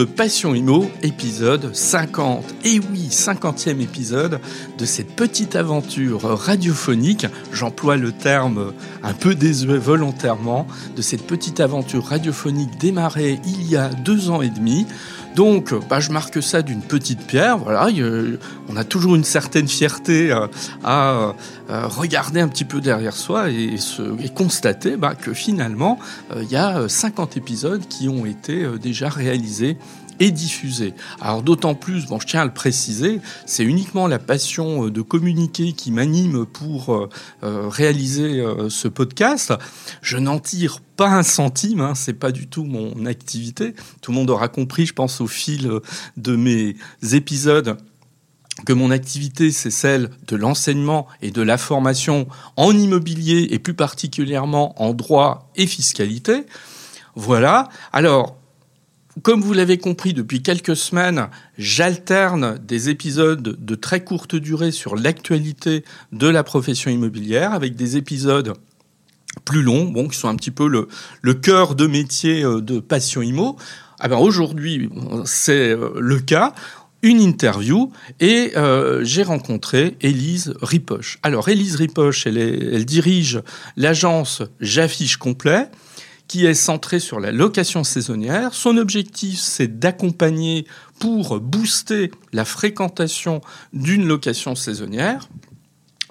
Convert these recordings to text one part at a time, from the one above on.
Passion Imo, épisode 50. Et oui, 50e épisode de cette petite aventure radiophonique. J'emploie le terme un peu désuet volontairement, de cette petite aventure radiophonique démarrée il y a deux ans et demi. Donc, bah, je marque ça d'une petite pierre. Voilà, on a toujours une certaine fierté euh, à, euh, regarder un petit peu derrière soi et, constater bah, que finalement, euh, il y a 50 épisodes qui ont été déjà réalisés et diffusés. Alors d'autant plus, bon, je tiens à le préciser, c'est uniquement la passion de communiquer qui m'anime pour réaliser ce podcast. Je n'en tire pas un centime, hein, c'est pas du tout mon activité. Tout le monde aura compris, je pense, au fil de mes épisodes que mon activité, c'est celle de l'enseignement et de la formation en immobilier et plus particulièrement en droit et fiscalité. Voilà. Alors, comme vous l'avez compris depuis quelques semaines, j'alterne des épisodes de très courte durée sur l'actualité de la profession immobilière avec des épisodes plus longs, bon, qui sont un petit peu le, le cœur de métier euh, de Passion Immo. Ah ben aujourd'hui, c'est euh, le cas une interview et euh, j'ai rencontré Élise Ripoche. Alors Élise Ripoche, elle, elle dirige l'agence J'affiche complet qui est centrée sur la location saisonnière. Son objectif, c'est d'accompagner pour booster la fréquentation d'une location saisonnière.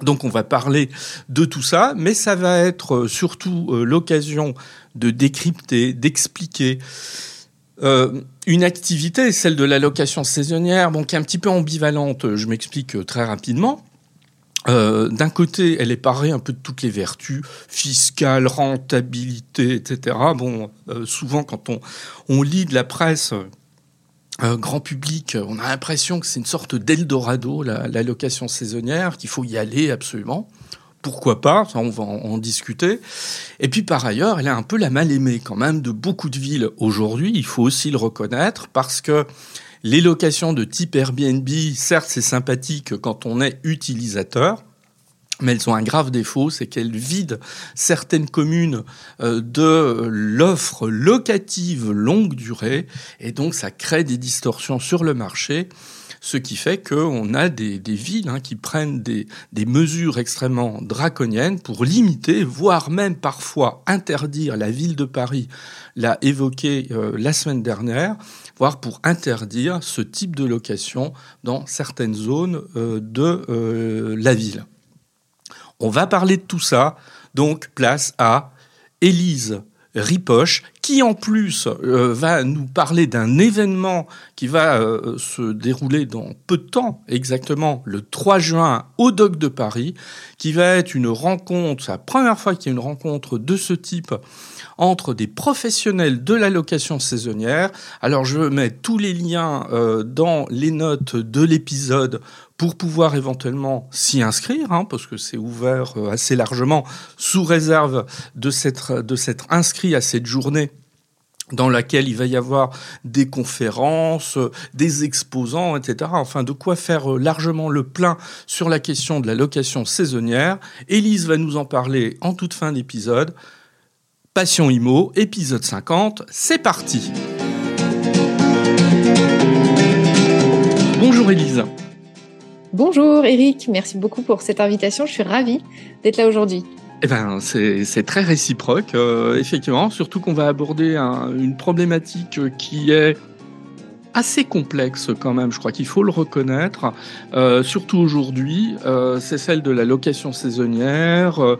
Donc on va parler de tout ça, mais ça va être surtout euh, l'occasion de décrypter, d'expliquer euh, une activité, celle de la location saisonnière, bon, qui est un petit peu ambivalente, je m'explique euh, très rapidement. Euh, D'un côté, elle est parée un peu de toutes les vertus fiscales, rentabilité, etc. Bon, euh, souvent quand on, on lit de la presse grand public, on a l'impression que c'est une sorte d'Eldorado, la, la location saisonnière, qu'il faut y aller absolument pourquoi pas, on va en, discuter. Et puis par ailleurs, elle est un peu la mal-aimée quand même de beaucoup de villes aujourd'hui, il faut aussi le reconnaître, parce que les locations de type Airbnb, certes c'est sympathique quand on est utilisateur, mais elles ont un grave défaut, c'est qu'elles vident certaines communes euh, de l'offre locative longue durée, et donc ça crée des distorsions sur le marché ce qui fait qu'on a des, villes hein, qui prennent des, mesures extrêmement draconiennes pour limiter, voire même parfois interdire, la ville de Paris l'a évoqué euh, la semaine dernière, voire pour interdire ce type de location dans certaines zones euh, de euh, la ville. On va parler de tout ça, donc place à Élise Ripoche, qui en plus euh, va nous parler d'un événement qui va se dérouler dans peu de temps, exactement le 3 juin au Doc de Paris, qui va être une rencontre, c'est la première fois qu'il y a une rencontre de ce type entre des professionnels de la location saisonnière. Alors je mets tous les liens euh, dans les notes de l'épisode pour pouvoir éventuellement s'y inscrire, hein, parce que c'est ouvert euh, assez largement, sous réserve de s'être de s'être inscrit à cette journée dans laquelle il va y avoir des conférences, des exposants, etc. Enfin, de quoi faire euh, largement le plein sur la question de la location saisonnière. Élise va nous en parler en toute fin d'épisode. Passion Imo, épisode 50, c'est parti Bonjour Élise. Bonjour Eric, merci beaucoup pour cette invitation. Je suis ravie d'être là aujourd'hui. Eh ben, c'est très réciproque, euh, effectivement, surtout qu'on va aborder une problématique qui est assez complexe quand même, je crois qu'il faut le reconnaître, euh, surtout aujourd'hui, euh, c'est celle de la location saisonnière euh,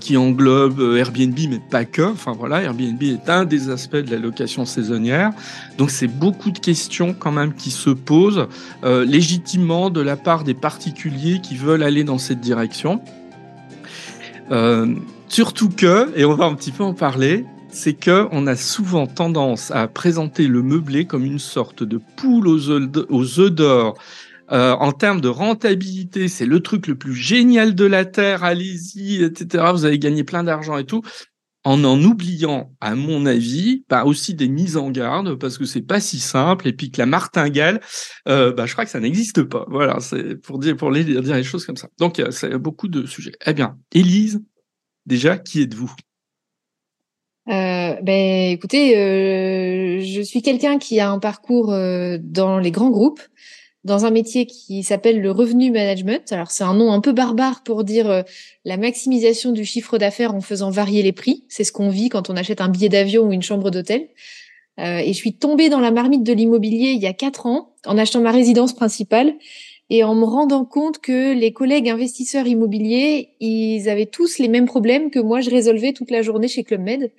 qui englobe Airbnb mais pas que, enfin voilà, Airbnb est un des aspects de la location saisonnière, donc c'est beaucoup de questions quand même qui se posent légitimement de la part des particuliers qui veulent aller dans cette direction. surtout que, et on va un petit peu en parler, c'est que on a souvent tendance à présenter le meublé comme une sorte de poule aux œufs d'or. Euh, en termes de rentabilité, c'est le truc le plus génial de la terre. Allez-y, etc. Vous allez gagner plein d'argent et tout, en en oubliant, à mon avis, pas aussi des mises en garde parce que c'est pas si simple et puis que la martingale, euh, bah, je crois que ça n'existe pas. Voilà, c'est pour dire pour les, dire choses comme ça. Donc, il y a beaucoup de sujets. Eh bien, Élise, déjà, qui êtes-vous? Euh, ben, écoutez, euh, je suis quelqu'un qui a un parcours euh, dans les grands groupes, dans un métier qui s'appelle le revenu management. Alors c'est un nom un peu barbare pour dire euh, la maximisation du chiffre d'affaires en faisant varier les prix. C'est ce qu'on vit quand on achète un billet d'avion ou une chambre d'hôtel. Euh, et je suis tombée dans la marmite de l'immobilier il y a quatre ans en achetant ma résidence principale et en me rendant compte que les collègues investisseurs immobiliers, ils avaient tous les mêmes problèmes que moi je résolvais toute la journée chez Club Med.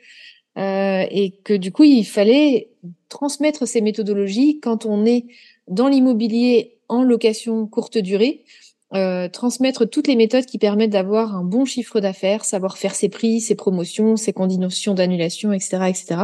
Euh, et que du coup, il fallait transmettre ces méthodologies quand on est dans l'immobilier en location courte durée, euh, transmettre toutes les méthodes qui permettent d'avoir un bon chiffre d'affaires, savoir faire ses prix, ses promotions, ses conditions d'annulation, etc., etc.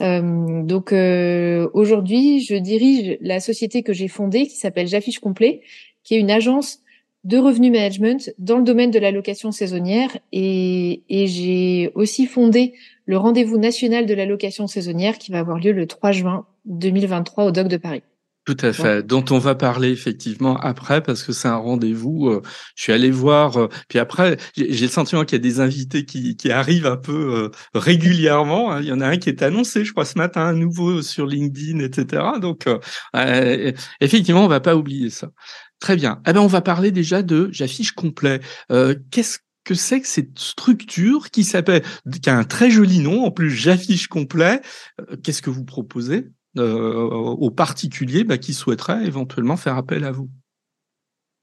Euh, donc euh, aujourd'hui, je dirige la société que j'ai fondée qui s'appelle J'affiche complet, qui est une agence de revenu management dans le domaine de la location saisonnière et, et j'ai aussi fondé le rendez-vous national de la location saisonnière qui va avoir lieu le 3 juin 2023 au Doc de Paris. Tout à fait, dont on va parler effectivement après parce que c'est un rendez-vous. Euh, je suis allé voir, euh, puis après j'ai le sentiment qu'il y a des invités qui, qui arrivent un peu euh, régulièrement. Hein. Il y en a un qui est annoncé, je crois, ce matin, un nouveau sur LinkedIn, etc. Donc effectivement, on va pas oublier ça. Très bien. Eh ben, on va parler déjà de j'affiche complet. Qu'est-ce que c'est que cette structure qui s'appelle, qui a un très joli nom, en plus j'affiche complet. Qu'est-ce que vous proposez? euh, aux particuliers bah, qui souhaiteraient éventuellement faire appel à vous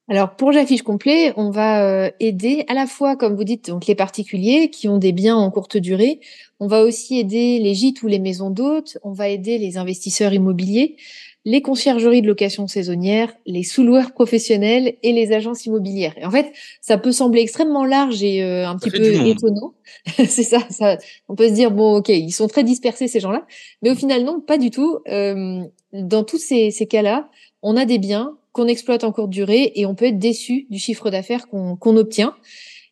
alors pour J'affiche complet, on va euh, aider à la fois, comme vous dites, les particuliers qui ont des biens en courte durée. On va aussi aider les gîtes ou les maisons d'hôtes. On va aider les investisseurs immobiliers les conciergeries de location saisonnière, les sous-loueurs professionnels et les agences immobilières. Et en fait, ça peut sembler extrêmement large et euh, un petit peu étonnant. c'est ça, ça, on peut se dire bon, ok, ils sont très dispersés ces gens-là, mais au final non, pas du tout. Euh, dans tous ces, ces cas-là, on a des biens qu'on exploite en courte durée et on peut être déçu du chiffre d'affaires qu'on obtient.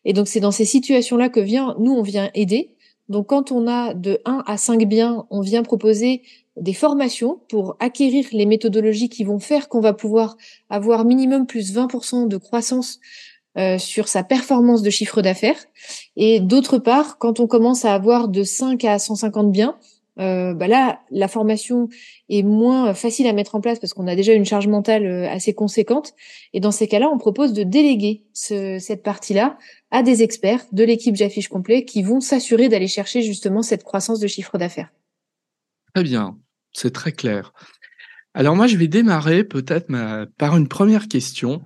Et donc c'est dans ces situations-là que vient, nous on vient aider. Donc quand on a de 1 à 5 biens, on vient proposer des formations pour acquérir les méthodologies qui vont faire qu'on va pouvoir avoir minimum plus 20% de croissance euh, sur sa performance de chiffre d'affaires. Et d'autre part, quand on commence à avoir de 5 à 150 biens, euh, bah là, la formation est moins facile à mettre en place parce qu'on a déjà une charge mentale euh, assez conséquente. Et dans ces cas-là, on propose de déléguer cette partie-là à des experts de l'équipe J'affiche complet qui vont s'assurer d'aller chercher justement cette croissance de chiffre d'affaires. Très bien c'est très clair. Alors moi, je vais démarrer peut-être par une première question.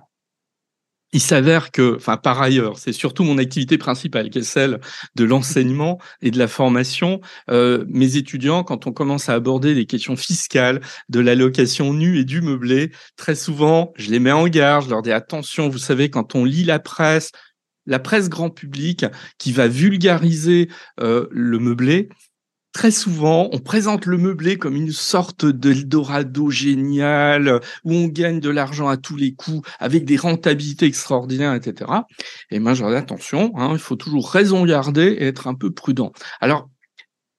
Il s'avère que, enfin par ailleurs, c'est surtout mon activité principale, qui est celle de l'enseignement et de la formation. Euh, mes étudiants, quand on commence à aborder les questions fiscales, de l'allocation nue et du meublé, très souvent, je les mets en garde, je leur dis attention, vous savez, quand on lit la presse, la presse grand public qui va vulgariser euh, le meublé, Très souvent, on présente le meublé comme une sorte d'Eldorado génial où on gagne de l'argent à tous les coups avec des rentabilités extraordinaires, etc. Et moi, je dis attention, hein, il faut toujours raison garder et être un peu prudent. Alors,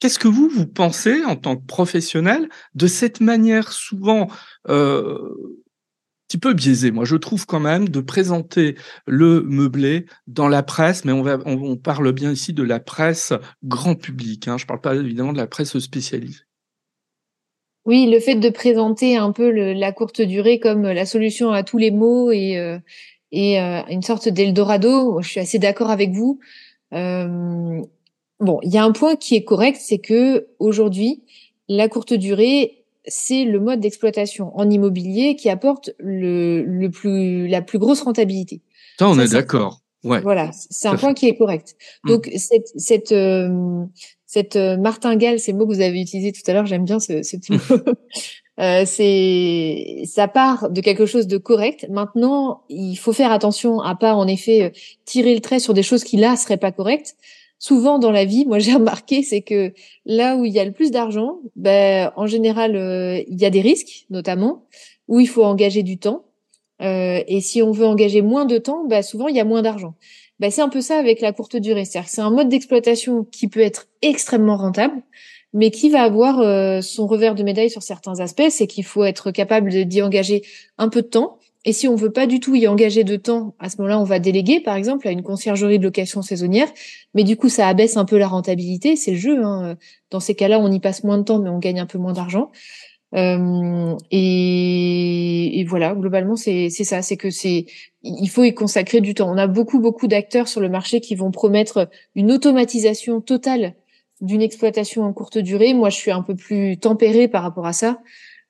qu'est-ce que vous, vous pensez en tant que professionnel de cette manière souvent euh, petit peu biaisé, moi je trouve quand même, de présenter le meublé dans la presse, mais on, va, on, parle bien ici de la presse grand public, hein, je ne parle pas évidemment de la presse spécialisée. Oui, le fait de présenter un peu la courte durée comme la solution à tous les maux et, euh, et euh, une sorte d'Eldorado, je suis assez d'accord avec vous. Euh, bon, il y a un point qui est correct, c'est que aujourd'hui, la courte durée c'est le mode d'exploitation en immobilier qui apporte le, le plus, la plus grosse rentabilité. Ça, on est d'accord. Ouais. Voilà, c'est un point qui est correct. Hmm. Donc cette cette euh, cette euh, martingale, c'est le mot que vous avez utilisé tout à l'heure, j'aime bien ce, ce mot. euh, c'est ça part de quelque chose de correct. Maintenant, il faut faire attention à pas en effet euh, tirer le trait sur des choses qui là seraient pas correctes souvent dans la vie, moi j'ai remarqué, c'est que là où il y a le plus d'argent, ben, en général, euh, il y a des risques, notamment, où il faut engager du temps. Euh, et si on veut engager moins de temps, ben, souvent il y a moins d'argent. Ben, c'est un peu ça avec la courte durée. C'est-à-dire c'est un mode d'exploitation qui peut être extrêmement rentable, mais qui va avoir euh, son revers de médaille sur certains aspects. C'est qu'il faut être capable d'y engager un peu de temps Et si on veut pas du tout y engager de temps, à ce moment-là, on va déléguer, par exemple, à une conciergerie de location saisonnière. Mais du coup, ça abaisse un peu la rentabilité. C'est le jeu. Hein. Dans ces cas-là, on y passe moins de temps, mais on gagne un peu moins d'argent. Euh, et, et, voilà, globalement, c'est ça. C'est que c'est il faut y consacrer du temps. On a beaucoup beaucoup d'acteurs sur le marché qui vont promettre une automatisation totale d'une exploitation en courte durée. Moi, je suis un peu plus tempérée par rapport à ça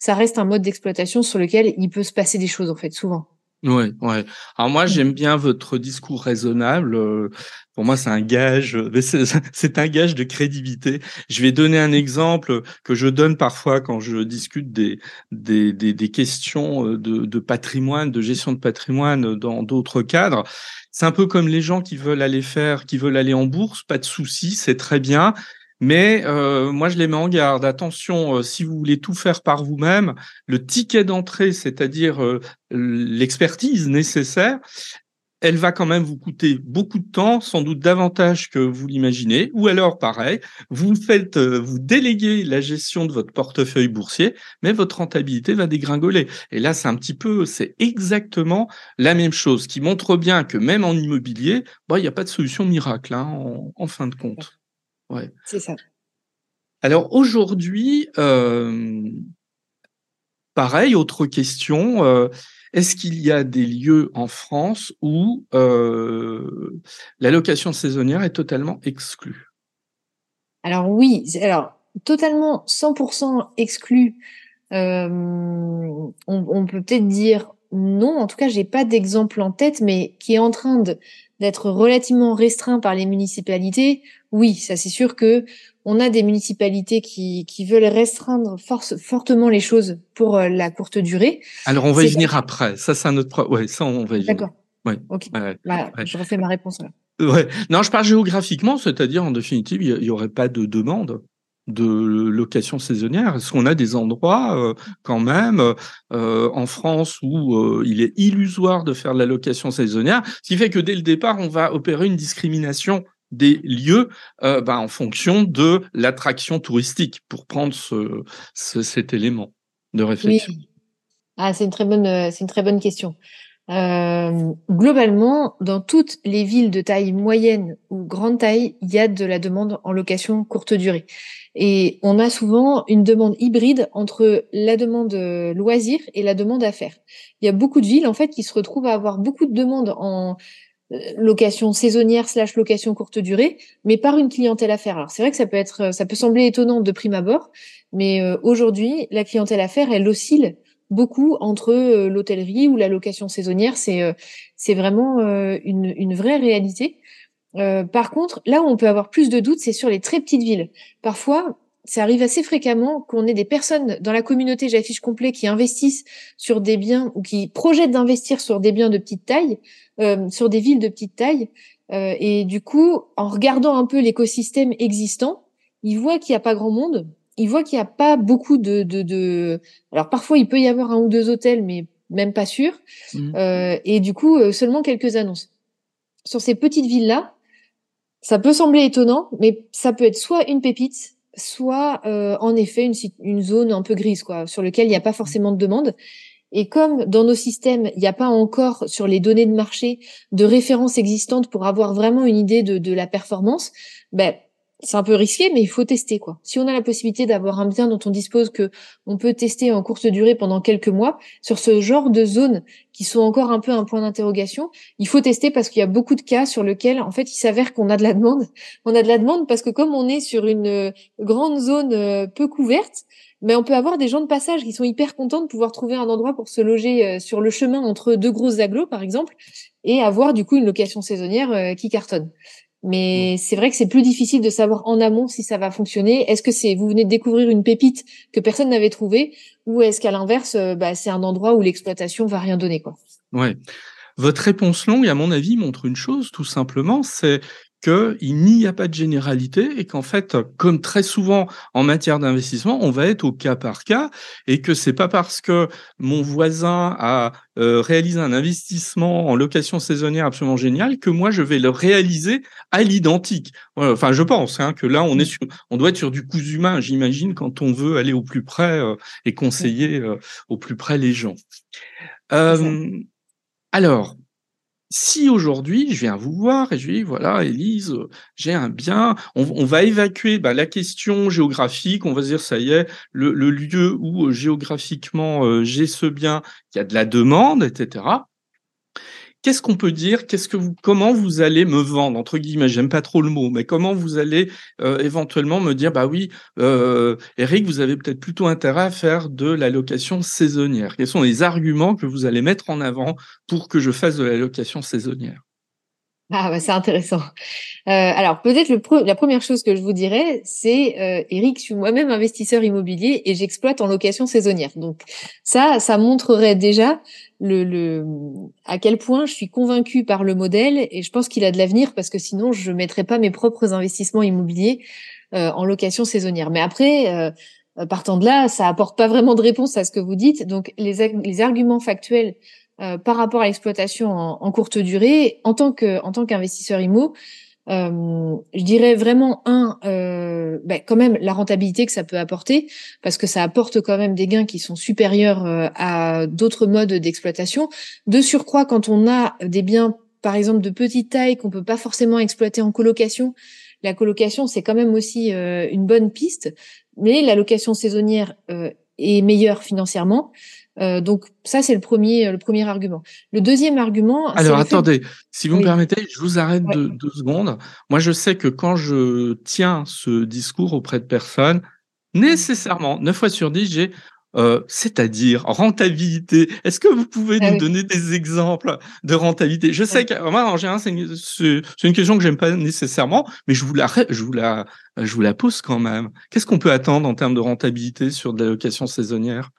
ça reste un mode d'exploitation sur lequel il peut se passer des choses en fait souvent. Ouais, ouais. Alors moi, mm. j'aime bien votre discours raisonnable. Euh, pour moi, c'est un gage, c'est un gage de crédibilité. Je vais donner un exemple que je donne parfois quand je discute des des, des, des questions euh, de, de patrimoine, de gestion de patrimoine dans d'autres cadres. C'est un peu comme les gens qui veulent aller faire, qui veulent aller en bourse, pas de souci, c'est très bien. Mais euh, moi, je les mets en garde. Attention, euh, si vous voulez tout faire par vous-même, le ticket d'entrée, c'est-à-dire euh, l'expertise nécessaire, elle va quand même vous coûter beaucoup de temps, sans doute davantage que vous l'imaginez. Ou alors, pareil, vous faites, vous déléguez la gestion de votre portefeuille boursier, mais votre rentabilité va dégringoler. Et là, c'est un petit peu, c'est exactement la même chose, qui montre bien que même en immobilier, bah, il n'y a pas de solution miracle hein, en fin de compte. Ouais. C'est ça. Alors aujourd'hui, euh, pareil, autre question. Euh, est-ce qu'il y a des lieux en France où euh, la location saisonnière est totalement exclue? Alors oui, alors totalement 100% exclue. On, on, peut peut-être dire non. En tout cas, j'ai pas d'exemple en tête, mais qui est en train d'être relativement restreint par les municipalités oui, ça c'est sûr que on a des municipalités qui, qui veulent restreindre force, fortement les choses pour euh, la courte durée. Alors on va y venir après. Ça c'est un autre. Pro... Ouais, ça on va y venir. D'accord. Ouais. Ok. voilà, je refais ma réponse là. Ouais. Non, je parle géographiquement, c'est-à-dire en définitive, il n'y aurait pas de demande de location saisonnière Est-ce qu'on a des endroits euh, quand même euh, en France où euh, il est illusoire de faire de la location saisonnière, ce qui fait que dès le départ, on va opérer une discrimination des lieux euh, bah, en fonction de l'attraction touristique, pour prendre ce, cet élément de réflexion. Ah, c'est une euh, une très bonne question. Euh, globalement, dans toutes les villes de taille moyenne ou grande taille, il y a de la demande en location courte durée. Et on a souvent une demande hybride entre la demande euh, loisir et la demande affaires. Il y a beaucoup de villes en fait qui se retrouvent à avoir beaucoup de demandes en euh, location saisonnière slash location courte durée, mais par une clientèle affaire. Alors c'est vrai que ça peut être, ça peut sembler étonnant de prime abord, mais aujourd'hui la clientèle affaire elle oscille beaucoup entre euh, l'hôtellerie ou la location saisonnière. C'est c'est vraiment une, une vraie réalité. par contre, là où on peut avoir plus de doutes, c'est sur les très petites villes. Parfois, ça arrive assez fréquemment qu'on ait des personnes dans la communauté J'affiche complet qui investissent sur des biens ou qui projettent d'investir sur des biens de petite taille, euh, sur des villes de petite taille. Euh, et du coup, en regardant un peu l'écosystème existant, ils voient qu'il n'y a pas grand monde. Ils voient qu'il n'y a pas beaucoup de, de, de, Alors parfois, il peut y avoir un ou deux hôtels, mais même pas sûr. Mmh. Euh, et du coup, euh, seulement quelques annonces. Sur ces petites villes-là, ça peut sembler étonnant, mais ça peut être soit une pépite, soit euh, en effet une, une, zone un peu grise, quoi, sur lequel il n'y a pas forcément de demande. Et comme dans nos systèmes, il n'y a pas encore sur les données de marché de références existantes pour avoir vraiment une idée de, de la performance, ben, c'est un peu risqué, mais il faut tester quoi. Si on a la possibilité d'avoir un bien dont on dispose que on peut tester en courte durée pendant quelques mois sur ce genre de zones qui sont encore un peu un point d'interrogation, il faut tester parce qu'il y a beaucoup de cas sur lesquels en fait il s'avère qu'on a de la demande. On a de la demande parce que comme on est sur une euh, grande zone euh, peu couverte, mais on peut avoir des gens de passage qui sont hyper contents de pouvoir trouver un endroit pour se loger euh, sur le chemin entre deux grosses agglos par exemple et avoir du coup une location saisonnière qui cartonne. Mais c'est vrai que c'est plus difficile de savoir en amont si ça va fonctionner. Est-ce que c'est vous venez de découvrir une pépite que personne n'avait trouvée, ou est-ce qu'à l'inverse, euh, bah, c'est un endroit où l'exploitation va rien donner quoi? Ouais. Votre réponse longue, à mon avis, montre une chose, tout simplement, c'est qu'il n'y a pas de généralité et qu'en fait, comme très souvent en matière d'investissement, on va être au cas par cas et que c'est pas parce que mon voisin a euh, réalisé un investissement en location saisonnière absolument génial que moi je vais le réaliser à l'identique. Enfin, je pense hein, que là on est sur, on doit être sur du coût humain, j'imagine, quand on veut aller au plus près euh, et conseiller euh, au plus près les gens. alors, si aujourd'hui je viens vous voir et je dis voilà Élise, j'ai un bien, on, va évacuer bah, la question géographique, on va dire ça y est, le, lieu où euh, géographiquement euh, j'ai ce bien, il y a de la demande, etc. Qu'est-ce qu'on peut dire Qu'est-ce que comment vous allez me vendre entre guillemets J'aime pas trop le mot, mais comment vous allez euh, éventuellement me dire bah oui, euh, Eric, vous avez peut-être plutôt intérêt à faire de la location saisonnière. Quels sont les arguments que vous allez mettre en avant pour que je fasse de la location saisonnière? Ah bah c'est intéressant. Euh, alors peut-être la première chose que je vous dirais, c'est euh, Eric, je suis moi-même investisseur immobilier et j'exploite en location saisonnière. Donc ça, ça montrerait déjà le, à quel point je suis convaincue par le modèle et je pense qu'il a de l'avenir parce que sinon je mettrais pas mes propres investissements immobiliers euh, en location saisonnière. Mais après. Euh, partant de là, ça apporte pas vraiment de réponse à ce que vous dites. Donc, les, les arguments factuels euh, par rapport à l'exploitation en, courte durée, en tant que en tant qu'investisseur IMO, euh, je dirais vraiment un, euh, ben, quand même la rentabilité que ça peut apporter, parce que ça apporte quand même des gains qui sont supérieurs euh, à d'autres modes d'exploitation. De surcroît, quand on a des biens, par exemple de petite taille, qu'on peut pas forcément exploiter en colocation, la colocation c'est quand même aussi une bonne piste, mais la location saisonnière est meilleure financièrement. Euh, donc ça c'est le premier le premier argument. Le deuxième argument. Alors attendez, si vous me permettez, je vous arrête deux, secondes. Moi je sais que quand je tiens ce discours auprès de personnes, nécessairement neuf fois sur dix j'ai euh, c'est-à-dire rentabilité. Est-ce que vous pouvez ah nous donner des exemples de rentabilité? Je sais que moi, en général, c'est une, une, question que j'aime pas nécessairement, mais je vous la, je vous la, je vous la pose quand même. Qu'est-ce qu'on peut attendre en termes de rentabilité sur de la location saisonnière?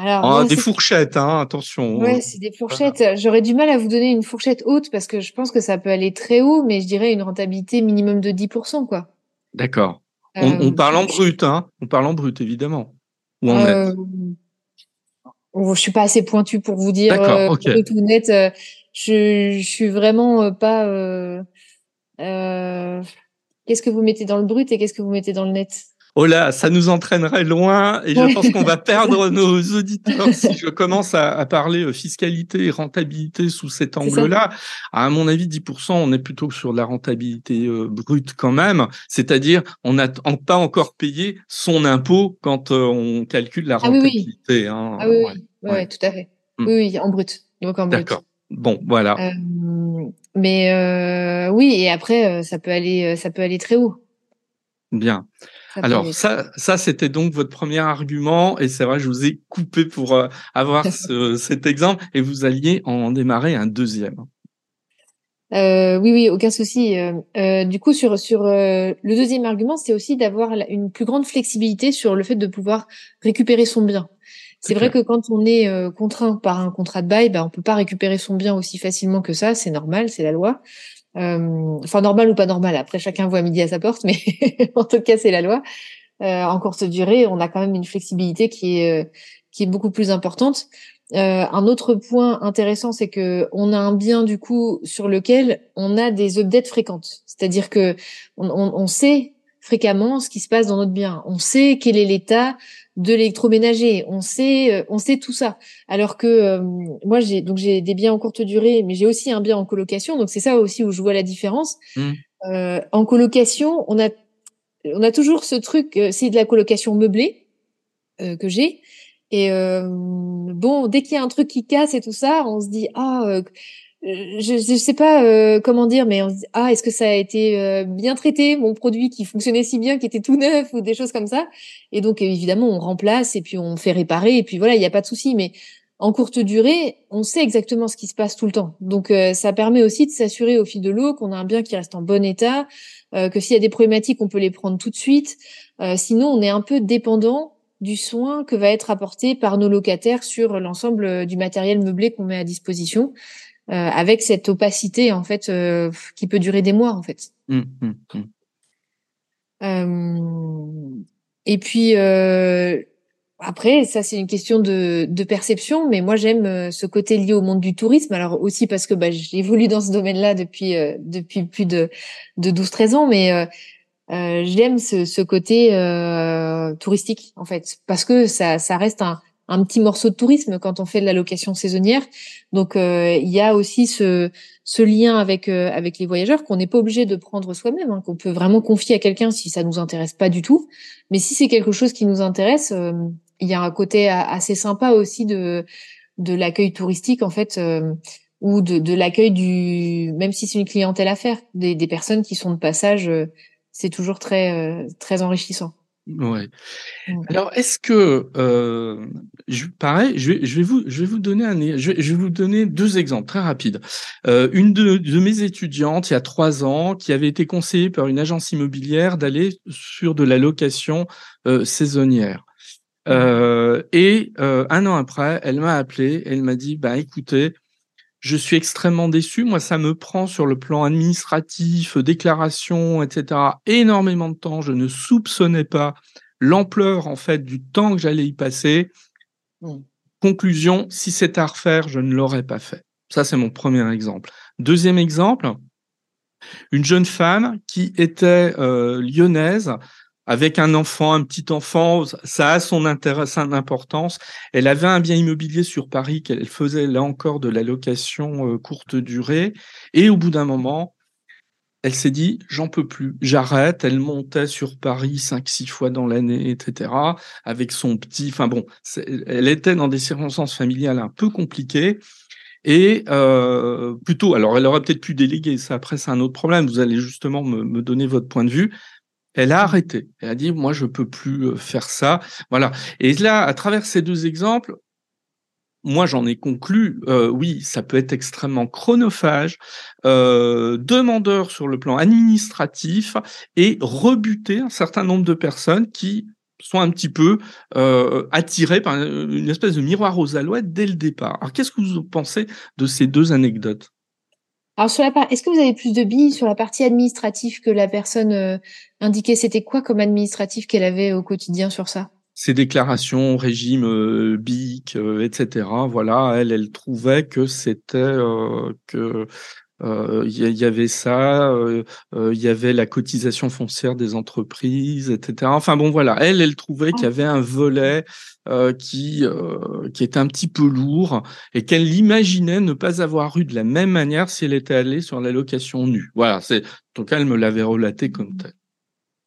Alors, ah, des fourchettes, hein, attention. Ouais, c'est des fourchettes. J'aurais du mal à vous donner une fourchette haute parce que je pense que ça peut aller très haut, mais je dirais une rentabilité minimum de 10%, quoi. D'accord. On, on, euh, parle en brut, hein. On parle en brut, évidemment. Ou en euh... net. Oh, je suis pas assez pointu pour vous dire euh, brut ou net. Euh, je, je suis vraiment pas. qu'est-ce que vous mettez dans le brut et qu'est-ce que vous mettez dans le net? Oh là, ça nous entraînerait loin et je pense qu'on va perdre nos auditeurs si je commence à, parler euh, fiscalité et rentabilité sous cet angle-là. À mon avis, 10%, on est plutôt sur de la rentabilité euh, brute quand même, c'est-à-dire on n'a pas encore payé son impôt quand euh, on calcule la rentabilité. Ah oui, oui. Hein. oui, tout à fait. Hmm. Oui, en brut. Donc en brut. D'accord. Bon, voilà. mais oui, et après, ça peut aller, ça peut aller très haut. Bien. Alors ça, ça c'était donc votre premier argument et c'est vrai, je vous ai coupé pour euh, avoir cet exemple et vous alliez en démarrer un deuxième. Euh, oui, oui, aucun souci. Euh, du coup, sur sur le deuxième argument, c'est aussi d'avoir une plus grande flexibilité sur le fait de pouvoir récupérer son bien. C'est vrai que quand on est contraint par un contrat de bail, ben, on peut pas récupérer son bien aussi facilement que ça. C'est normal, c'est la loi. Euh, enfin normal ou pas normal. Après, chacun voit midi à sa porte, mais en tout cas, c'est la loi. Euh, en courte durée, on a quand même une flexibilité qui est euh, qui est beaucoup plus importante. Euh, un autre point intéressant, c'est que on a un bien du coup sur lequel on a des updates fréquentes. C'est-à-dire que on, on, on, sait fréquemment ce qui se passe dans notre bien. On sait quel est l'état de l'électroménager. On sait, euh, on sait tout ça. Alors que euh, moi, j'ai donc j'ai des biens en courte durée, mais j'ai aussi un bien en colocation. Donc c'est ça aussi où je vois la différence. Mmh. Euh, en colocation, on a on a toujours ce truc, c'est de la colocation meublée que j'ai. Et bon, dès qu'il y a un truc qui casse et tout ça, on se dit ah je ne sais pas euh, comment dire, mais on se dit, ah, est-ce que ça a été euh, bien traité, mon produit qui fonctionnait si bien, qui était tout neuf ou des choses comme ça? Et donc, évidemment, on remplace et puis on fait réparer et puis voilà, il n'y a pas de souci. Mais en courte durée, on sait exactement ce qui se passe tout le temps. Donc, euh, ça permet aussi de s'assurer au fil de l'eau qu'on a un bien qui reste en bon état, que s'il y a des problématiques, on peut les prendre tout de suite. sinon, on est un peu dépendant du soin que va être apporté par nos locataires sur l'ensemble du matériel meublé qu'on met à disposition. Euh, avec cette opacité en fait euh, qui peut durer des mois en fait. Mmh, mmh, mmh. Euh, et puis après, ça c'est une question de, de, perception, mais moi j'aime ce côté lié au monde du tourisme. Alors aussi parce que bah, j'évolue dans ce domaine-là depuis depuis plus de, de 12-13 ans, mais euh, j'aime ce, ce côté touristique en fait, parce que ça, ça reste un, un petit morceau de tourisme quand on fait de la location saisonnière. Donc il y a aussi ce, ce lien avec avec les voyageurs qu'on n'est pas obligé de prendre soi-même, hein, qu'on peut vraiment confier à quelqu'un si ça nous intéresse pas du tout. Mais si c'est quelque chose qui nous intéresse, il y a un côté assez sympa aussi de de l'accueil touristique en fait ou de, de l'accueil du même si c'est une clientèle à faire des, des personnes qui sont de passage c'est toujours très très enrichissant Ouais. Mmh. Alors, est-ce que, euh, je, pareil, je vais, je vais vous, je vais vous donner un, je vais, je vais vous donner deux exemples très rapides. Euh, une de, de, mes étudiantes, il y a trois ans, qui avait été conseillée par une agence immobilière d'aller sur de la location euh, saisonnière. Mmh. Et un an après, elle m'a appelé, elle m'a dit, bah écoutez, je suis extrêmement déçu. Moi, ça me prend sur le plan administratif, déclaration, etc. énormément de temps. Je ne soupçonnais pas l'ampleur, en fait, du temps que j'allais y passer. Mmh. Conclusion, si c'était à refaire, je ne l'aurais pas fait. Ça, c'est mon premier exemple. Deuxième exemple, une jeune femme qui était euh, lyonnaise, avec un enfant, un petit enfant, ça a son intérêt, son importance. Elle avait un bien immobilier sur Paris qu'elle faisait là encore de la location euh, courte durée. Et au bout d'un moment, elle s'est dit, j'en peux plus, j'arrête. Elle montait sur Paris cinq, six fois dans l'année, etc. Avec son petit, enfin bon, elle était dans des circonstances familiales un peu compliquées. Et euh, plutôt, alors elle aurait peut-être pu déléguer, ça après c'est un autre problème, vous allez justement me, me donner votre point de vue, elle a arrêté. Elle a dit, moi, je peux plus euh, faire ça. Voilà. Et là, à travers ces deux exemples, moi, j'en ai conclu, euh, oui, ça peut être extrêmement chronophage, euh, demandeur sur le plan administratif et rebuter un certain nombre de personnes qui sont un petit peu euh, attirées par une espèce de miroir aux alouettes dès le départ. Alors, qu'est-ce que vous pensez de ces deux anecdotes? Alors sur la part, est-ce que vous avez plus de billes sur la partie administrative que la personne euh, indiquait? C'était quoi comme administratif qu'elle avait au quotidien sur ça? Ses déclarations, régime euh, BIC, euh, etc. Voilà, elle, elle trouvait que c'était euh, que il y, avait ça, il y avait la cotisation foncière des entreprises, etc. Enfin bon, voilà, elle, elle trouvait qu'il y avait un volet euh, qui euh, qui était un petit peu lourd et qu'elle l'imaginait ne pas avoir eu de la même manière si elle était allée sur la location nue. Voilà, c'est en tout cas elle me l'avait relaté comme tel.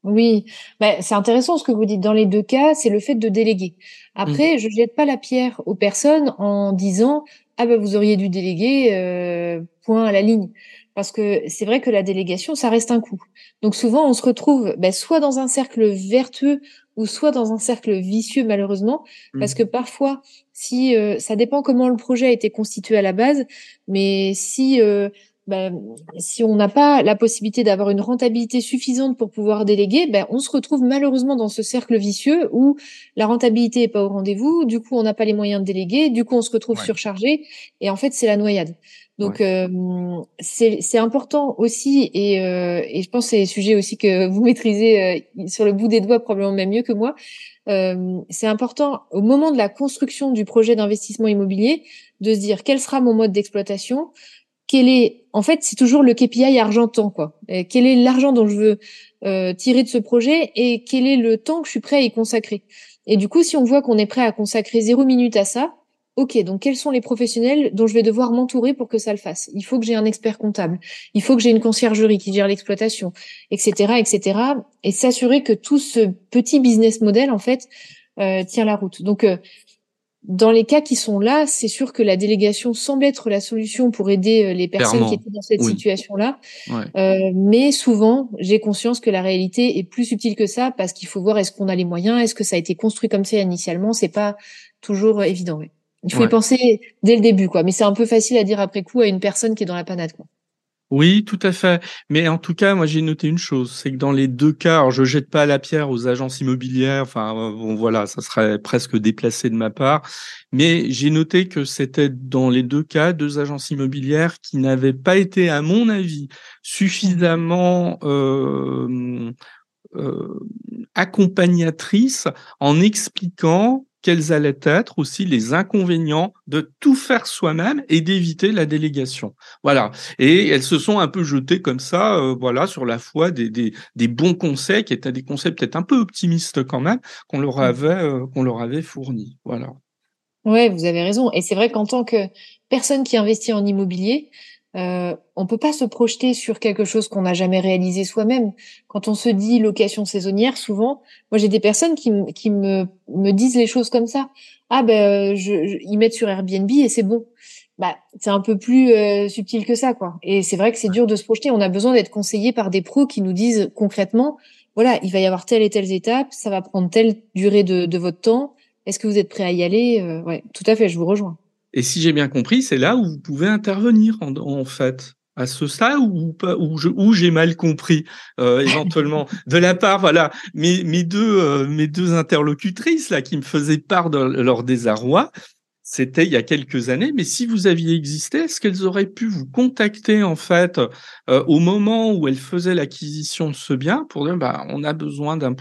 Oui, bah, c'est intéressant ce que vous dites. Dans les deux cas, c'est le fait de déléguer. Après, mmh. je ne jette pas la pierre aux personnes en disant ah ben vous auriez dû déléguer euh, point à la ligne parce que c'est vrai que la délégation ça reste un coût. Donc souvent on se retrouve bah, soit dans un cercle vertueux ou soit dans un cercle vicieux malheureusement, parce mmh. que parfois, si euh, ça dépend comment le projet a été constitué à la base, mais si euh, ben, si on n'a pas la possibilité d'avoir une rentabilité suffisante pour pouvoir déléguer, ben, on se retrouve malheureusement dans ce cercle vicieux où la rentabilité est pas au rendez-vous, du coup on n'a pas les moyens de déléguer, du coup on se retrouve surchargé, et en fait c'est la noyade. Donc euh, c'est important aussi, et, euh, et je pense que c'est des sujets aussi que vous maîtrisez euh, sur le bout des doigts probablement même mieux que moi. Euh, c'est important au moment de la construction du projet d'investissement immobilier de se dire quel sera mon mode d'exploitation, quel est, en fait, c'est toujours le KPI argentant quoi. quel est l'argent dont je veux euh, tirer de ce projet et quel est le temps que je suis prêt à y consacrer. Et du coup, si on voit qu'on est prêt à consacrer zéro minute à ça, OK, donc quels sont les professionnels dont je vais devoir m'entourer pour que ça le fasse? Il faut que j'ai un expert comptable, il faut que j'ai une conciergerie qui gère l'exploitation, etc., etc. Et s'assurer que tout ce petit business model en fait euh, tient la route. Donc euh, dans les cas qui sont là, c'est sûr que la délégation semble être la solution pour aider euh, les personnes qui étaient dans cette situation-là. Euh, mais souvent, j'ai conscience que la réalité est plus subtile que ça parce qu'il faut voir est-ce qu'on a les moyens, est-ce que ça a été construit comme ça initialement. C'est pas toujours évident. Il faut y penser dès le début, quoi. Mais c'est un peu facile à dire après coup à une personne qui est dans la panade, quoi. Oui, tout à fait. Mais en tout cas, moi, j'ai noté une chose, c'est que dans les deux cas, alors je jette pas la pierre aux agences immobilières. Enfin, euh, bon, voilà, ça serait presque déplacé de ma part. Mais j'ai noté que c'était dans les deux cas deux agences immobilières qui n'avaient pas été, à mon avis, suffisamment euh, euh, accompagnatrices en expliquant quels allaient être aussi les inconvénients de tout faire soi-même et d'éviter la délégation. Voilà. Et elles se sont un peu jetées comme ça, euh, voilà, sur la foi des, des, des, bons conseils qui étaient des conseils peut-être un peu optimistes quand même qu'on leur mmh. avait euh, qu'on leur avait fournis. Voilà. Ouais, vous avez raison. Et c'est vrai qu'en tant que personne qui investit en immobilier, euh, on peut pas se projeter sur quelque chose qu'on n'a jamais réalisé soi-même. Quand on se dit location saisonnière, souvent, moi j'ai des personnes qui, qui me, me disent les choses comme ça. Ah ben, je, ils mettent sur Airbnb et c'est bon. Bah, c'est un peu plus euh, subtil que ça, quoi. Et c'est vrai que c'est dur de se projeter. On a besoin d'être conseillé par des pros qui nous disent concrètement, voilà, il va y avoir telle et telle étape, ça va prendre telle durée de, de votre temps. Est-ce que vous êtes prêt à y aller? Euh, Ouais, tout à fait, je vous rejoins. Et si j'ai bien compris, c'est là où vous pouvez intervenir en, en fait. À ce stade ou où j'ai mal compris euh, éventuellement. De la part voilà mes, mes deux euh, mes deux interlocutrices là qui me faisaient part de leur désarroi c'était il y a quelques années, mais si vous aviez existé, est-ce qu'elles auraient pu vous contacter en fait euh, au moment où elles faisaient l'acquisition de ce bien pour dire bah on a besoin d'un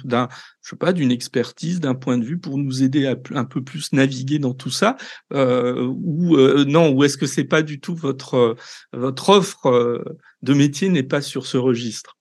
je sais pas d'une expertise, d'un point de vue pour nous aider à un peu plus naviguer dans tout ça euh, ou euh, non ou est-ce que c'est pas du tout votre votre offre de métier n'est pas sur ce registre?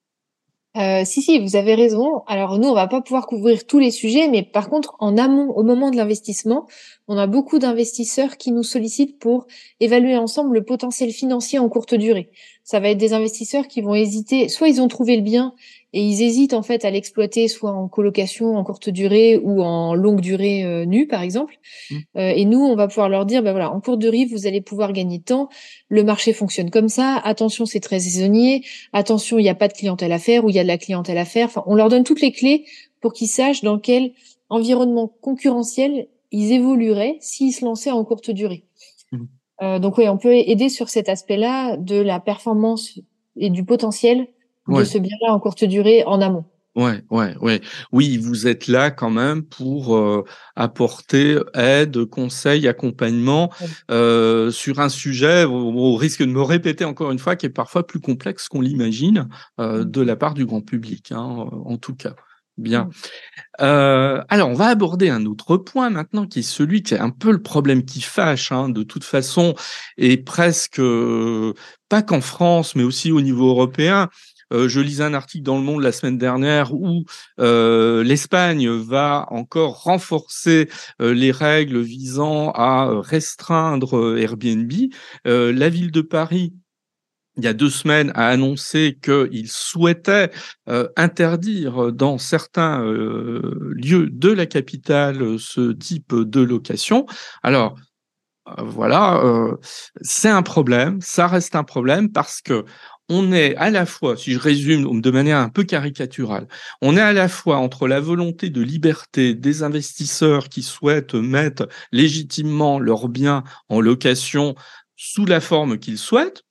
Euh, si, si, vous avez raison. Alors nous, on va pas pouvoir couvrir tous les sujets, mais par contre, en amont, au moment de l'investissement, on a beaucoup d'investisseurs qui nous sollicitent pour évaluer ensemble le potentiel financier en courte durée. Ça va être des investisseurs qui vont hésiter, soit ils ont trouvé le bien et ils hésitent en fait à l'exploiter soit en colocation en courte durée ou en longue durée euh, nue par exemple. Mmh. Euh, et nous, on va pouvoir leur dire, ben voilà, en courte durée, vous allez pouvoir gagner de temps. Le marché fonctionne comme ça. Attention, c'est très saisonnier. Attention, il n'y a pas de clientèle à faire ou il y a de la clientèle à faire. Enfin, on leur donne toutes les clés pour qu'ils sachent dans quel environnement concurrentiel ils évolueraient s'ils se lançaient en courte durée. Mmh. Euh, donc oui, on peut aider sur cet aspect-là de la performance et du potentiel de ce bien-là en courte durée en amont. Ouais, ouais, ouais. Oui, vous êtes là quand même pour euh, apporter aide, conseil, accompagnement euh, sur un sujet au, risque de me répéter encore une fois qui est parfois plus complexe qu'on l'imagine euh, de la part du grand public, hein, en tout cas. Bien. Euh, alors, on va aborder un autre point maintenant, qui est celui qui est un peu le problème qui fâche, hein, de toute façon, et presque pas qu'en France, mais aussi au niveau européen. Euh, je lisais un article dans Le Monde la semaine dernière où euh, l'Espagne va encore renforcer euh, les règles visant à restreindre Airbnb. la ville de Paris il y a deux semaines, a annoncé qu'il souhaitait interdire dans certains lieux de la capitale ce type de location. Alors, voilà, c'est un problème, ça reste un problème parce que on est à la fois, si je résume de manière un peu caricaturale, on est à la fois entre la volonté de liberté des investisseurs qui souhaitent mettre légitimement leurs biens en location sous la forme qu'ils souhaitent,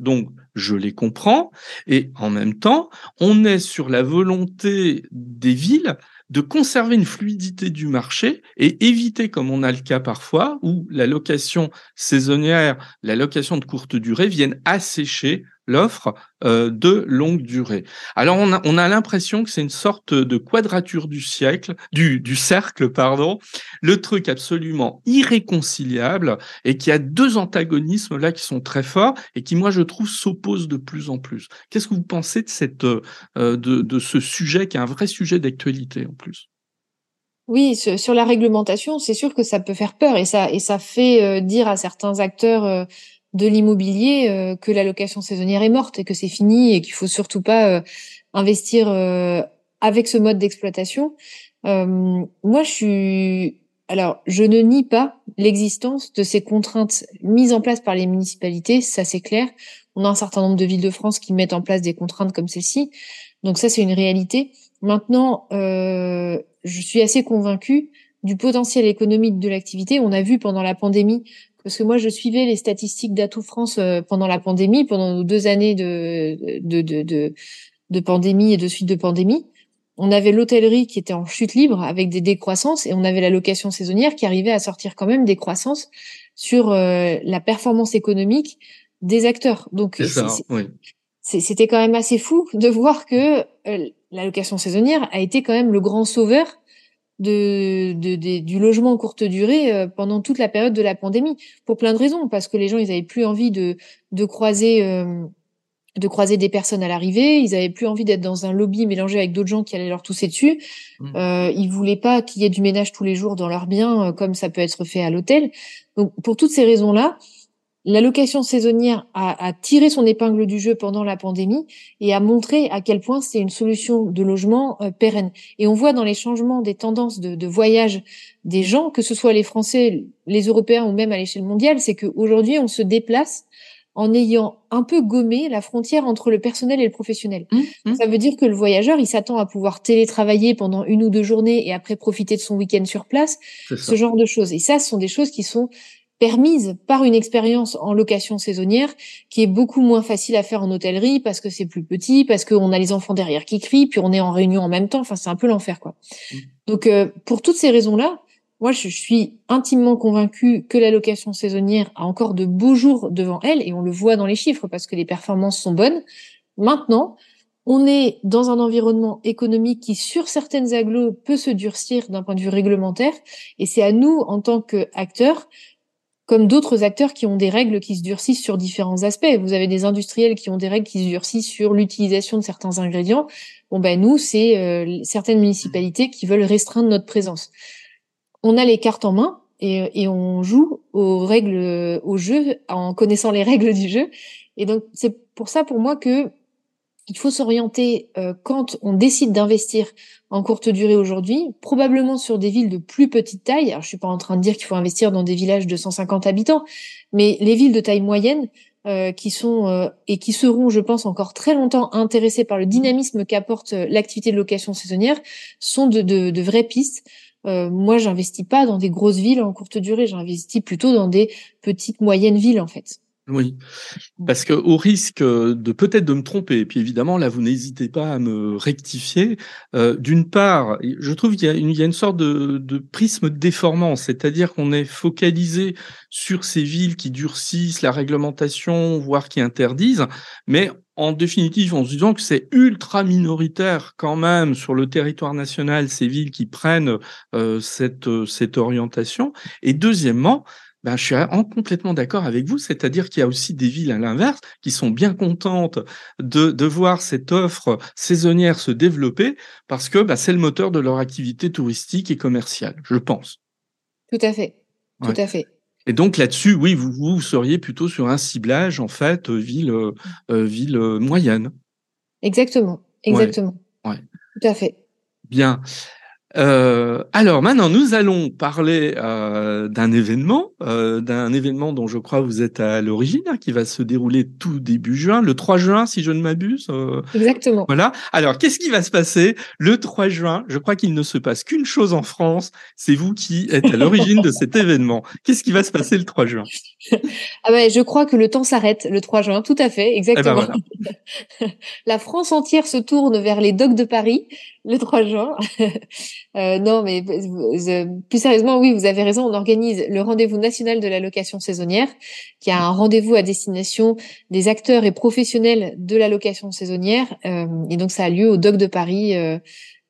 donc je les comprends, et en même temps, on est sur la volonté des villes de conserver une fluidité du marché et éviter, comme on a le cas parfois, où la location saisonnière, la location de courte durée viennent assécher l'offre euh, de longue durée. Alors on a, on a l'impression que c'est une sorte de quadrature du siècle, du, du cercle, pardon, le truc absolument irréconciliable et qui a deux antagonismes là qui sont très forts et qui moi je trouve s'opposent de plus en plus. Qu'est-ce que vous pensez de cette euh, de, de ce sujet qui est un vrai sujet d'actualité en plus? Oui, sur la réglementation, c'est sûr que ça peut faire peur et ça et ça fait euh, dire à certains acteurs de l'immobilier euh, que la location saisonnière est morte et que c'est fini et qu'il faut surtout pas euh, investir euh, avec ce mode d'exploitation. moi, je suis alors, je ne nie pas l'existence de ces contraintes mises en place par les municipalités, ça c'est clair. On a un certain nombre de villes de France qui mettent en place des contraintes comme celle-ci. Donc ça, c'est une réalité. Maintenant, euh, je suis assez convaincue du potentiel économique de l'activité. On a vu pendant la pandémie parce que moi je suivais les statistiques d'Atout France euh, pendant la pandémie, pendant nos deux années de, de, pandémie et de suite de pandémie. On avait l'hôtellerie qui était en chute libre avec des décroissances et on avait la location saisonnière qui arrivait à sortir quand même des croissances sur euh, la performance économique des acteurs. Donc c'était quand même assez fou de voir que euh, la location saisonnière a été quand même le grand sauveur de, de, du logement en courte durée euh, pendant toute la période de la pandémie, pour plein de raisons, parce que les gens ils avaient plus envie de, de croiser euh, de croiser des personnes à l'arrivée. Ils avaient plus envie d'être dans un lobby mélangé avec d'autres gens qui allaient leur tousser dessus. Mmh. Euh, ils voulaient pas qu'il y ait du ménage tous les jours dans leurs biens, euh, comme ça peut être fait à l'hôtel. Donc, pour toutes ces raisons-là, la location saisonnière a, tiré son épingle du jeu pendant la pandémie et a montré à quel point c'est une solution de logement euh, pérenne. Et on voit dans les changements des tendances de, de, voyage des gens, que ce soit les Français, les Européens ou même à l'échelle mondiale, c'est qu'aujourd'hui on se déplace en ayant un peu gommé la frontière entre le personnel et le professionnel. Mmh, mmh. Ça veut dire que le voyageur, il s'attend à pouvoir télétravailler pendant une ou deux journées et après profiter de son week-end sur place, ce genre de choses. Et ça, ce sont des choses qui sont permises par une expérience en location saisonnière qui est beaucoup moins facile à faire en hôtellerie parce que c'est plus petit, parce qu'on a les enfants derrière qui crient, puis on est en réunion en même temps. Enfin, c'est un peu l'enfer, quoi. Mmh. Donc, euh, pour toutes ces raisons-là, moi, je suis intimement convaincue que la location saisonnière a encore de beaux jours devant elle, et on le voit dans les chiffres parce que les performances sont bonnes. Maintenant, on est dans un environnement économique qui, sur certaines agglos, peut se durcir d'un point de vue réglementaire, et c'est à nous, en tant qu'acteurs, comme d'autres acteurs qui ont des règles qui se durcissent sur différents aspects. Vous avez des industriels qui ont des règles qui se durcissent sur l'utilisation de certains ingrédients. Bon ben nous, c'est euh, certaines municipalités qui veulent restreindre notre présence on a les cartes en main et, on joue aux règles, au jeu, en connaissant les règles du jeu. Et donc, c'est pour ça, pour moi, que il faut s'orienter euh, quand on décide d'investir en courte durée aujourd'hui, probablement sur des villes de plus petite taille. Alors, je suis pas en train de dire qu'il faut investir dans des villages de 150 habitants, mais les villes de taille moyenne, euh, qui sont euh, et qui seront, je pense, encore très longtemps intéressées par le dynamisme qu'apporte l'activité de location saisonnière, sont de, de, de vraies pistes euh, moi, j'investis pas dans des grosses villes en courte durée, j'investis plutôt dans des petites moyennes villes en fait. Oui, parce que au risque de peut-être de me tromper, et puis évidemment là vous n'hésitez pas à me rectifier. Euh, D'une part, je trouve qu'il y, y, a une sorte de, de prisme déformant, c'est-à-dire qu'on est focalisé sur ces villes qui durcissent la réglementation, voire qui interdisent, mais en définitive, en se disant que c'est ultra minoritaire quand même sur le territoire national, ces villes qui prennent euh, cette, euh, cette orientation. Et deuxièmement, ben, je suis complètement d'accord avec vous, c'est-à-dire qu'il y a aussi des villes à l'inverse qui sont bien contentes de, de voir cette offre saisonnière se développer parce que ben, c'est le moteur de leur activité touristique et commerciale, je pense. Tout à fait, tout à fait. Et donc là-dessus, oui, vous, vous seriez plutôt sur un ciblage, en fait, euh, ville, euh, euh, ville moyenne. Exactement, exactement. Ouais. Tout à fait. Bien. Euh, alors maintenant, nous allons parler euh, d'un événement, euh, d'un événement dont je crois vous êtes à l'origine, hein, qui va se dérouler tout début juin, le 3 juin, si je ne m'abuse. Exactement. Voilà. Alors, qu'est-ce qui va se passer le 3 juin? Je crois qu'il ne se passe qu'une chose en France, c'est vous qui êtes à l'origine de cet événement. Qu'est-ce qui va se passer le 3 juin? Ah ben, je crois que le temps s'arrête le 3 juin, tout à fait, exactement. Eh ben La France entière se tourne vers les docks de Paris le 3 juin. euh, non, mais plus sérieusement, oui, vous avez raison. On organise le rendez-vous national de la location saisonnière, qui a un rendez-vous à destination des acteurs et professionnels de la location saisonnière. Euh, et donc, ça a lieu au Doc de Paris. Euh,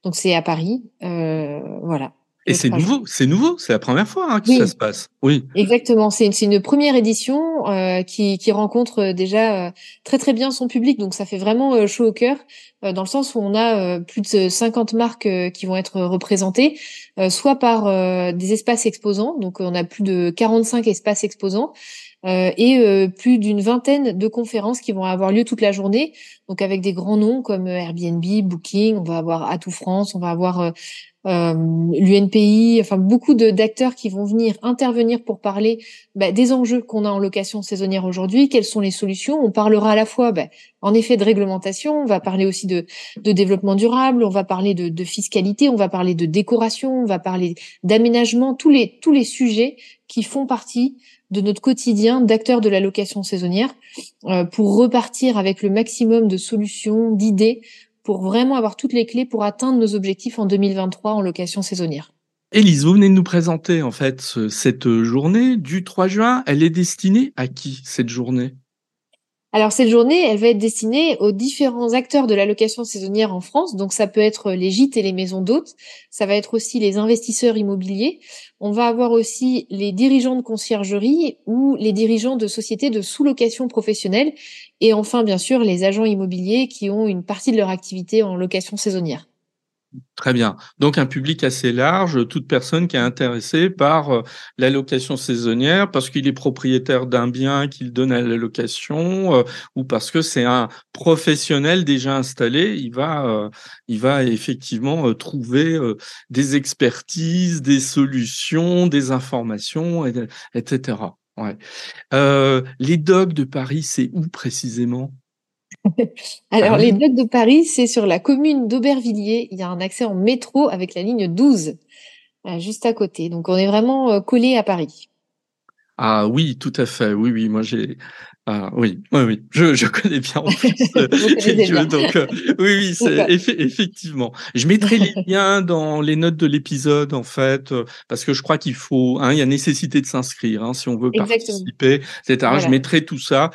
donc, c'est à Paris. Euh, voilà. Et c'est nouveau, c'est nouveau, c'est la première fois hein, que ça se passe. Oui. Exactement, c'est une, une, première édition euh, qui, qui, rencontre euh, déjà euh, très très bien son public, donc ça fait vraiment euh, chaud au cœur, dans le sens où on a plus de 50 marques qui vont être représentées, soit par des espaces exposants, donc on a plus de 45 espaces exposants, et plus d'une vingtaine de conférences qui vont avoir lieu toute la journée, donc avec des grands noms comme Airbnb, Booking, on va avoir Atout France, on va avoir euh, l'UNPI, enfin beaucoup d'acteurs qui vont venir intervenir pour parler bah, des enjeux qu'on a en location saisonnière aujourd'hui, quelles sont les solutions? On parlera à la fois, bah, en effet, de réglementation, on va parler aussi de, de développement durable, on va parler de, de, fiscalité, on va parler de décoration, on va parler d'aménagement, tous les tous les sujets qui font partie de notre quotidien d'acteurs de la location saisonnière euh, pour repartir avec le maximum de solutions, d'idées pour vraiment avoir toutes les clés pour atteindre nos objectifs en 2023 en location saisonnière. Élise, vous venez de nous présenter en fait cette journée du 3 juin. Elle est destinée à qui cette journée? Alors cette journée, elle va être destinée aux différents acteurs de la location saisonnière en France. Donc ça peut être les gîtes et les maisons d'hôtes, ça va être aussi les investisseurs immobiliers. On va avoir aussi les dirigeants de conciergerie ou les dirigeants de sociétés de sous-location professionnelle et enfin bien sûr les agents immobiliers qui ont une partie de leur activité en location saisonnière. Très bien. Donc un public assez large, toute personne qui est intéressée par euh, la location saisonnière parce qu'il est propriétaire d'un bien qu'il donne à la location euh, ou parce que c'est un professionnel déjà installé, il va euh, il va effectivement trouver des expertises, des solutions, des informations, etc. Ouais. les dogs de Paris, c'est où précisément? Alors, ah les docks de Paris, c'est sur la commune d'Aubervilliers. Il y a un accès en métro avec la ligne 12, euh, juste à côté. Donc, on est vraiment euh, collé à Paris. Ah oui, tout à fait. Oui, oui, moi j'ai. Ah, oui, oui, oui, je, je connais bien en plus euh, donc oui, oui, c'est effectivement. Je mettrai les liens dans les notes de l'épisode en fait, parce que je crois qu'il faut, hein, il y a nécessité de s'inscrire hein, si on veut participer, etc. Je mettrai tout ça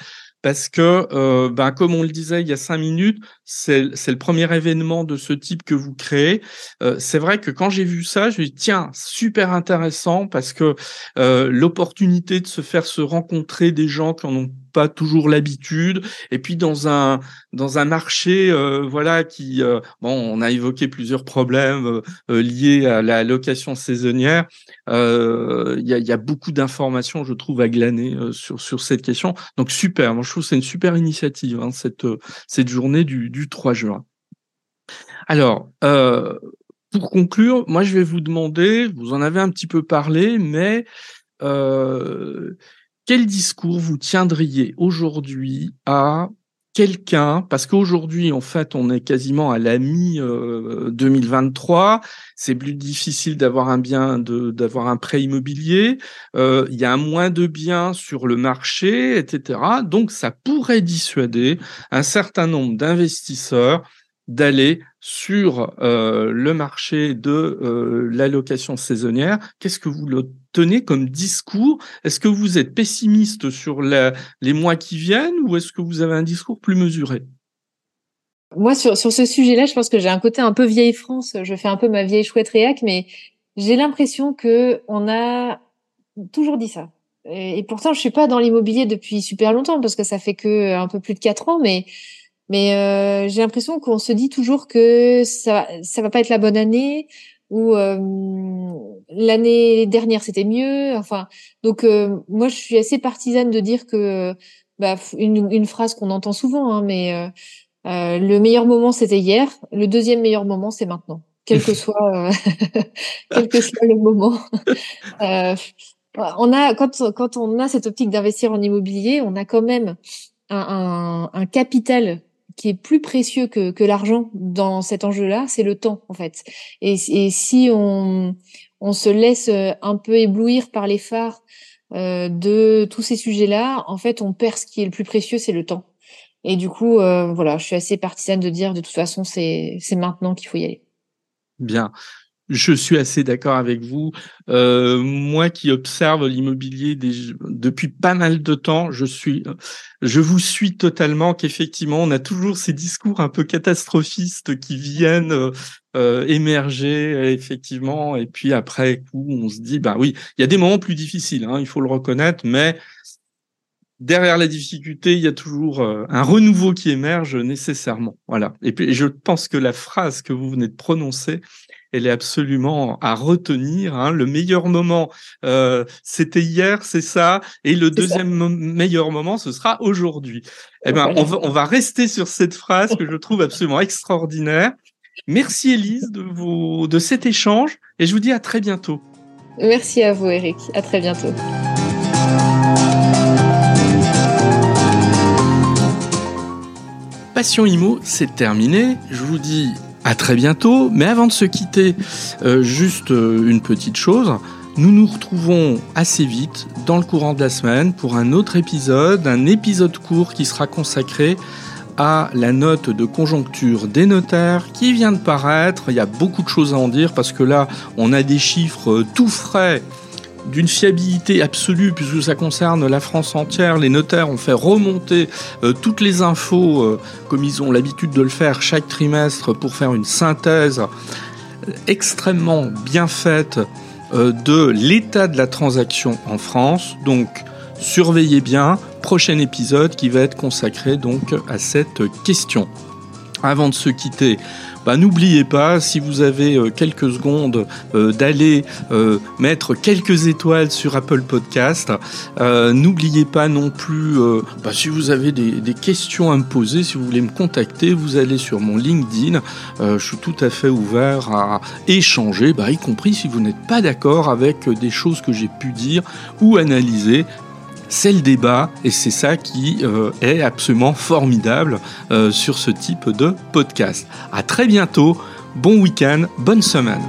parce que, euh, ben, comme on le disait il y a cinq minutes, c'est le premier événement de ce type que vous créez. Euh, c'est vrai que quand j'ai vu ça, je me dis tiens, super intéressant parce que euh, l'opportunité de se faire se rencontrer des gens qui en ont pas toujours l'habitude. Et puis dans un dans un marché, euh, voilà, qui euh, bon, on a évoqué plusieurs problèmes euh, liés à la location saisonnière. Il y a, y, a, beaucoup d'informations, je trouve, à glaner sur sur cette question. Donc super, moi je trouve c'est une super initiative hein, cette cette journée du du 3 juin. Alors. pour conclure, moi je vais vous demander, vous en avez un petit peu parlé, mais euh, quel discours vous tiendriez aujourd'hui à quelqu'un, parce qu'aujourd'hui, en fait, on est quasiment à la mi-2023, euh, c'est plus difficile d'avoir un bien, d'avoir un prêt immobilier, euh, il y a moins de biens sur le marché, etc. Donc, ça pourrait dissuader un certain nombre d'investisseurs d'aller sur euh, le marché de euh, l'allocation saisonnière. Qu'est-ce que vous le tenez comme discours Est-ce que vous êtes pessimiste sur les mois qui viennent ou est-ce que vous avez un discours plus mesuré? Moi, sur, ce sujet-là, je pense que j'ai un côté un peu vieille France. Je fais un peu ma vieille chouette réac, mais j'ai l'impression que on a toujours dit ça. Et, pourtant, je suis pas dans l'immobilier depuis super longtemps parce que ça fait que un peu plus de quatre ans, mais mais euh, j'ai l'impression qu'on se dit toujours que ça ça va pas être la bonne année ou euh, l'année dernière c'était mieux. Enfin, donc euh, moi je suis assez partisane de dire que bah, une, une phrase qu'on entend souvent, hein, mais le meilleur moment c'était hier, le deuxième meilleur moment c'est maintenant, quel que soit quel que soit le moment. on a quand quand on a cette optique d'investir en immobilier, on a quand même un, un, un capital qui est plus précieux que, que l'argent dans cet enjeu-là, c'est le temps en fait. Et, et si on, on se laisse euh, un peu éblouir par les phares euh, de tous ces sujets-là, en fait, on perd ce qui est le plus précieux, c'est le temps. Et du coup, euh, voilà, je suis assez partisane de dire de toute façon, c'est c'est maintenant qu'il faut y aller. Bien. Je suis assez d'accord avec vous. Euh, moi qui observe l'immobilier depuis pas mal de temps, je suis, je vous suis totalement qu'effectivement, on a toujours ces discours un peu catastrophistes qui viennent euh, émerger effectivement, et puis après coup, on se dit, bah oui, il y a des moments plus difficiles, hein, il faut le reconnaître, mais derrière la difficulté, il y a toujours euh, un renouveau qui émerge nécessairement. Voilà. Et puis, je pense que la phrase que vous venez de prononcer, elle est absolument à retenir. Hein. Le meilleur moment, euh, c'était hier, c'est ça, et le deuxième meilleur moment, ce sera aujourd'hui. Eh ben, on va, on va rester sur cette phrase que je trouve absolument extraordinaire. Merci Elise de, vos, de cet échange, et je vous dis à très bientôt. Merci à vous Eric, à très bientôt. Passion Imo, c'est terminé. Je vous dis à très bientôt. Mais avant de se quitter, euh, juste euh, une petite chose. Nous nous retrouvons assez vite dans le courant de la semaine pour un autre épisode, un épisode court qui sera consacré à la note de conjoncture des notaires qui vient de paraître. Il y a beaucoup de choses à en dire parce que là, on a des chiffres tout frais d'une fiabilité absolue puisque ça concerne la France entière. Les notaires ont fait remonter euh, toutes les infos euh, comme ils ont l'habitude de le faire chaque trimestre pour faire une synthèse extrêmement bien faite euh, de l'état de la transaction en France. Donc surveillez bien, prochain épisode qui va être consacré donc à cette question. Avant de se quitter, bah, n'oubliez pas, si vous avez euh, quelques secondes, euh, d'aller euh, mettre quelques étoiles sur Apple Podcast. n'oubliez pas non plus, bah, si vous avez des, des, questions à me poser, si vous voulez me contacter, vous allez sur mon LinkedIn. je suis tout à fait ouvert à échanger, bah, y compris si vous n'êtes pas d'accord avec des choses que j'ai pu dire ou analyser c'est le débat et c'est ça qui euh, est absolument formidable euh, sur ce type de podcast. À très bientôt, bon week-end, bonne semaine.